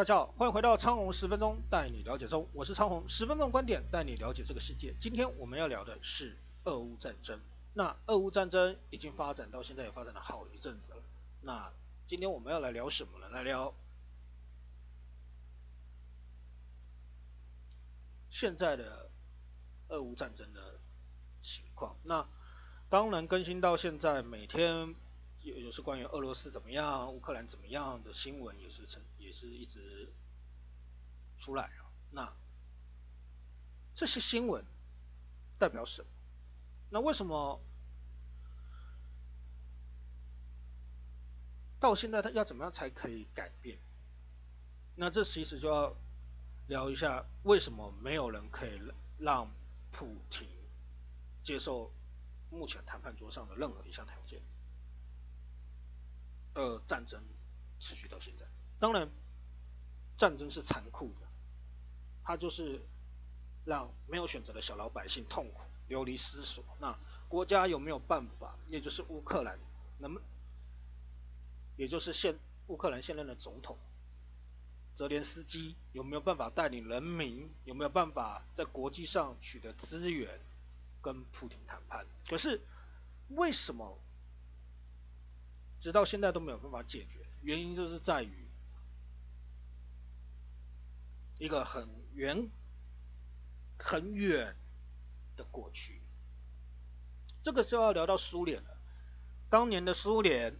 大家好，欢迎回到昌宏十分钟带你了解中，我是昌宏，十分钟观点带你了解这个世界。今天我们要聊的是俄乌战争。那俄乌战争已经发展到现在也发展了好一阵子了。那今天我们要来聊什么呢？来聊现在的俄乌战争的情况。那当然更新到现在，每天。有有是关于俄罗斯怎么样，乌克兰怎么样的新闻也是成也是一直出来啊。那这些新闻代表什么？那为什么到现在他要怎么样才可以改变？那这其实就要聊一下为什么没有人可以让普京接受目前谈判桌上的任何一项条件。呃，战争持续到现在，当然，战争是残酷的，它就是让没有选择的小老百姓痛苦、流离失所。那国家有没有办法？也就是乌克兰能，也就是现乌克兰现任的总统泽连斯基有没有办法带领人民？有没有办法在国际上取得资源，跟普京谈判？可是为什么？直到现在都没有办法解决，原因就是在于一个很远、很远的过去。这个就要聊到苏联了。当年的苏联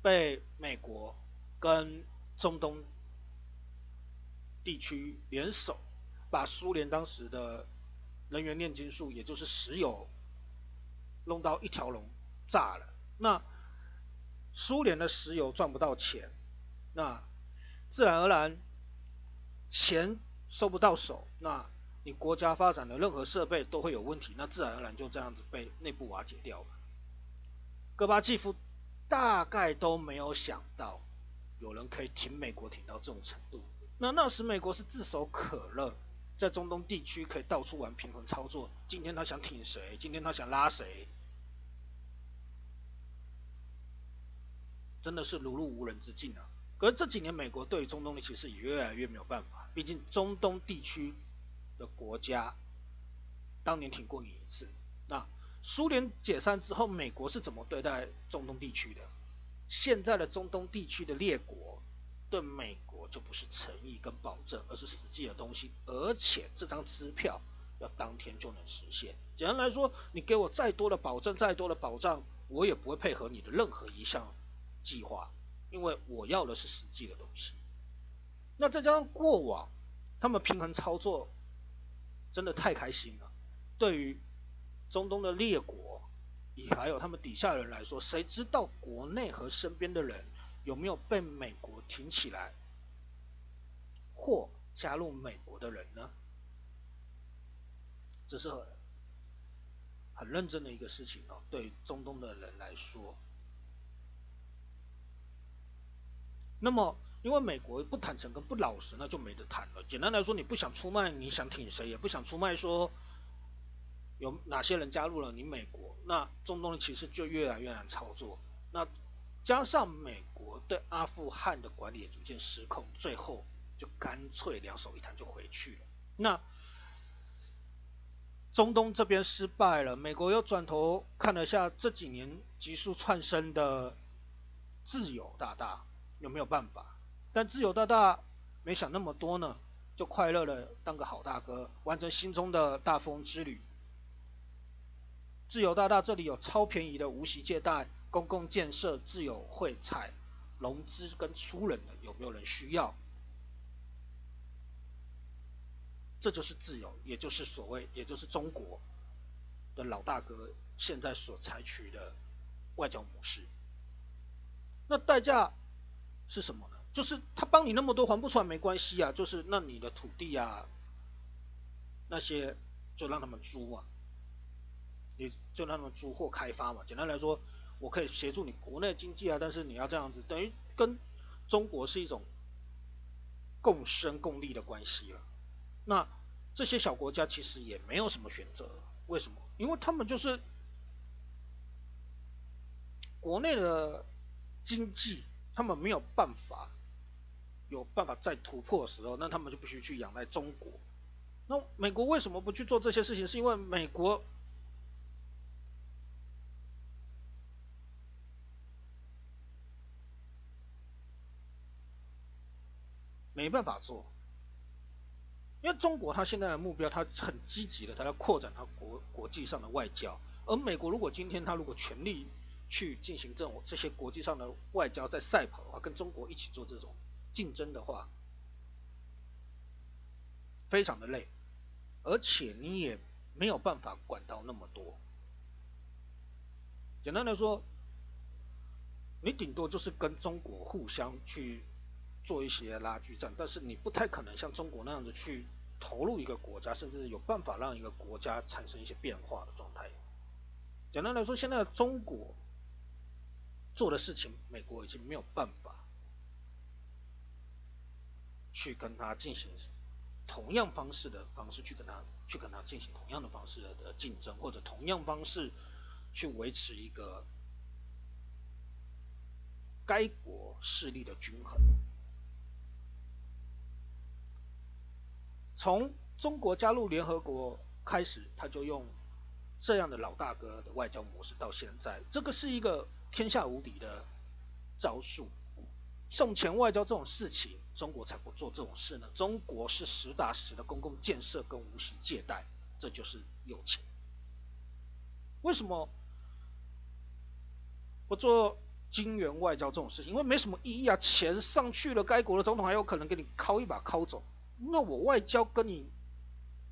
被美国跟中东地区联手，把苏联当时的能源炼金术，也就是石油，弄到一条龙炸了。那苏联的石油赚不到钱，那自然而然钱收不到手，那你国家发展的任何设备都会有问题，那自然而然就这样子被内部瓦解掉了。戈巴契夫大概都没有想到有人可以挺美国挺到这种程度，那那时美国是炙手可热，在中东地区可以到处玩平衡操作，今天他想挺谁，今天他想拉谁。真的是如入无人之境啊！可是这几年美国对中东的其实也越来越没有办法，毕竟中东地区的国家当年挺过你一次。那苏联解散之后，美国是怎么对待中东地区的？现在的中东地区的列国对美国就不是诚意跟保证，而是实际的东西，而且这张支票要当天就能实现。简单来说，你给我再多的保证，再多的保障，我也不会配合你的任何一项。计划，因为我要的是实际的东西。那再加上过往他们平衡操作，真的太开心了。对于中东的列国，以还有他们底下的人来说，谁知道国内和身边的人有没有被美国挺起来，或加入美国的人呢？这是很很认真的一个事情哦，对中东的人来说。那么，因为美国不坦诚跟不老实，那就没得谈了。简单来说，你不想出卖，你想挺谁，也不想出卖，说有哪些人加入了你美国，那中东的其实就越来越难操作。那加上美国对阿富汗的管理也逐渐失控，最后就干脆两手一摊就回去了。那中东这边失败了，美国又转头看了下这几年急速窜升的自由大大。有没有办法？但自由大大没想那么多呢，就快乐的当个好大哥，完成心中的大富翁之旅。自由大大这里有超便宜的无息借贷、公共建设、自由汇采、融资跟出人的，有没有人需要？这就是自由，也就是所谓，也就是中国的老大哥现在所采取的外交模式。那代价？是什么呢？就是他帮你那么多还不出来没关系啊，就是那你的土地啊，那些就让他们租啊，你就让他们租或开发嘛。简单来说，我可以协助你国内经济啊，但是你要这样子，等于跟中国是一种共生共利的关系了。那这些小国家其实也没有什么选择，为什么？因为他们就是国内的经济。他们没有办法有办法再突破的时候，那他们就必须去仰赖中国。那美国为什么不去做这些事情？是因为美国没办法做，因为中国它现在的目标，它很积极的，它要扩展它国国际上的外交。而美国如果今天它如果全力去进行这种这些国际上的外交，在赛跑的话，跟中国一起做这种竞争的话，非常的累，而且你也没有办法管到那么多。简单来说，你顶多就是跟中国互相去做一些拉锯战，但是你不太可能像中国那样子去投入一个国家，甚至有办法让一个国家产生一些变化的状态。简单来说，现在的中国做的事情，美国已经没有办法去跟他进行同样方式的方式去跟他去跟他进行同样的方式的竞争，或者同样方式去维持一个该国势力的均衡。从中国加入联合国开始，他就用。这样的老大哥的外交模式到现在，这个是一个天下无敌的招数。送钱外交这种事情，中国才不做这种事呢。中国是实打实的公共建设跟无息借贷，这就是有钱。为什么不做金元外交这种事情？因为没什么意义啊，钱上去了，该国的总统还有可能给你敲一把敲走。那我外交跟你。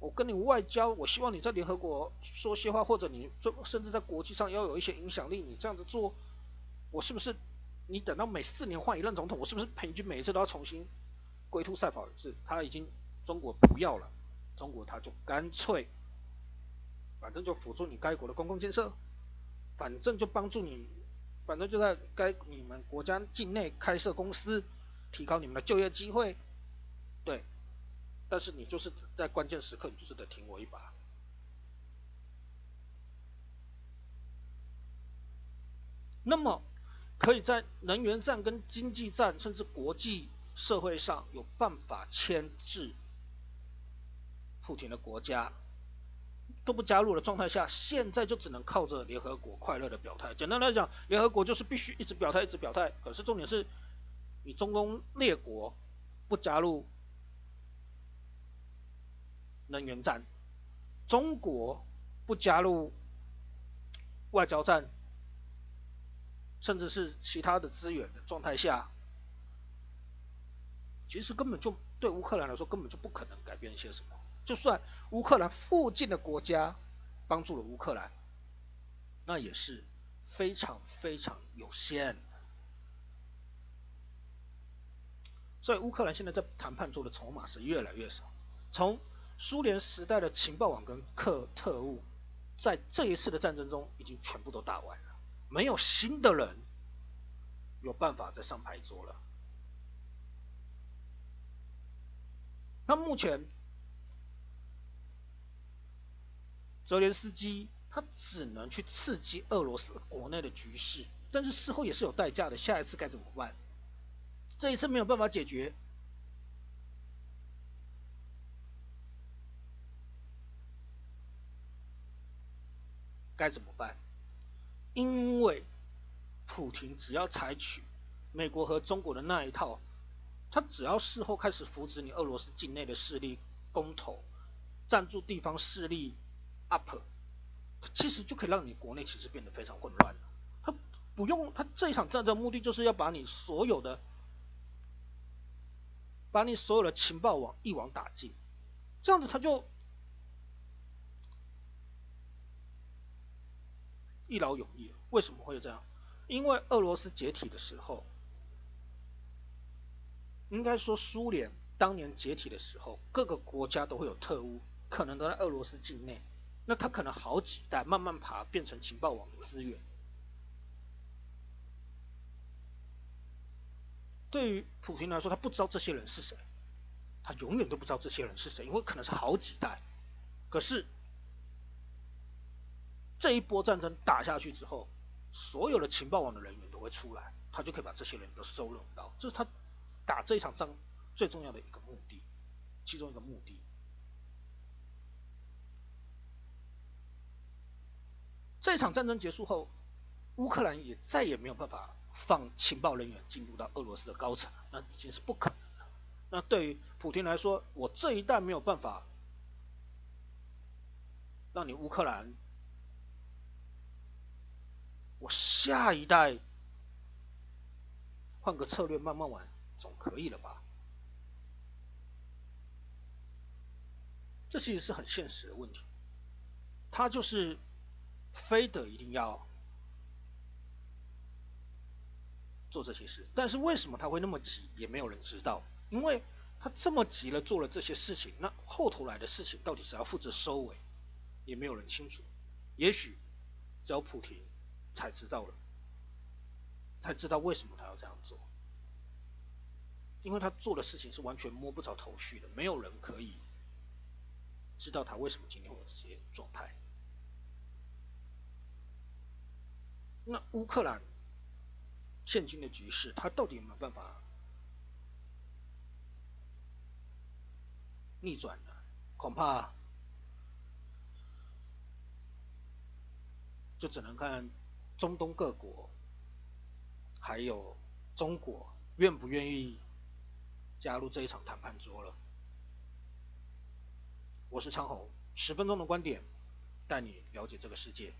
我跟你外交，我希望你在联合国说些话，或者你甚至在国际上要有一些影响力。你这样子做，我是不是？你等到每四年换一任总统，我是不是平均每一次都要重新龟兔赛跑一次？他已经中国不要了，中国他就干脆，反正就辅助你该国的公共建设，反正就帮助你，反正就在该你们国家境内开设公司，提高你们的就业机会，对。但是你就是在关键时刻，你就是得挺我一把。那么，可以在能源战、跟经济战，甚至国际社会上有办法牵制普京的国家都不加入的状态下，现在就只能靠着联合国快乐的表态。简单来讲，联合国就是必须一直表态，一直表态。可是重点是，你中东列国不加入。能源战，中国不加入外交战，甚至是其他的资源的状态下，其实根本就对乌克兰来说根本就不可能改变一些什么。就算乌克兰附近的国家帮助了乌克兰，那也是非常非常有限的。所以乌克兰现在在谈判中的筹码是越来越少，从。苏联时代的情报网跟克特务，在这一次的战争中已经全部都打完了，没有新的人有办法再上牌桌了。那目前，泽连斯基他只能去刺激俄罗斯国内的局势，但是事后也是有代价的。下一次该怎么办？这一次没有办法解决。该怎么办？因为普京只要采取美国和中国的那一套，他只要事后开始扶植你俄罗斯境内的势力公投，赞助地方势力 up，其实就可以让你国内其实变得非常混乱了。他不用，他这一场战争目的就是要把你所有的，把你所有的情报网一网打尽，这样子他就。一劳永逸，为什么会这样？因为俄罗斯解体的时候，应该说苏联当年解体的时候，各个国家都会有特务，可能都在俄罗斯境内。那他可能好几代慢慢爬，变成情报网的资源。对于普京来说，他不知道这些人是谁，他永远都不知道这些人是谁，因为可能是好几代。可是。这一波战争打下去之后，所有的情报网的人员都会出来，他就可以把这些人都收拢到。这是他打这一场仗最重要的一个目的，其中一个目的。这场战争结束后，乌克兰也再也没有办法放情报人员进入到俄罗斯的高层，那已经是不可能了。那对于普京来说，我这一代没有办法让你乌克兰，我下一代换个策略慢慢玩，总可以了吧？这其实是很现实的问题，他就是。非得一定要做这些事，但是为什么他会那么急，也没有人知道。因为他这么急了做了这些事情，那后头来的事情到底是要负责收尾，也没有人清楚。也许只有普京才知道了，才知道为什么他要这样做。因为他做的事情是完全摸不着头绪的，没有人可以知道他为什么今天会有这些状态。那乌克兰现今的局势，他到底有没有办法逆转呢？恐怕就只能看中东各国还有中国愿不愿意加入这一场谈判桌了。我是昌宏，十分钟的观点带你了解这个世界。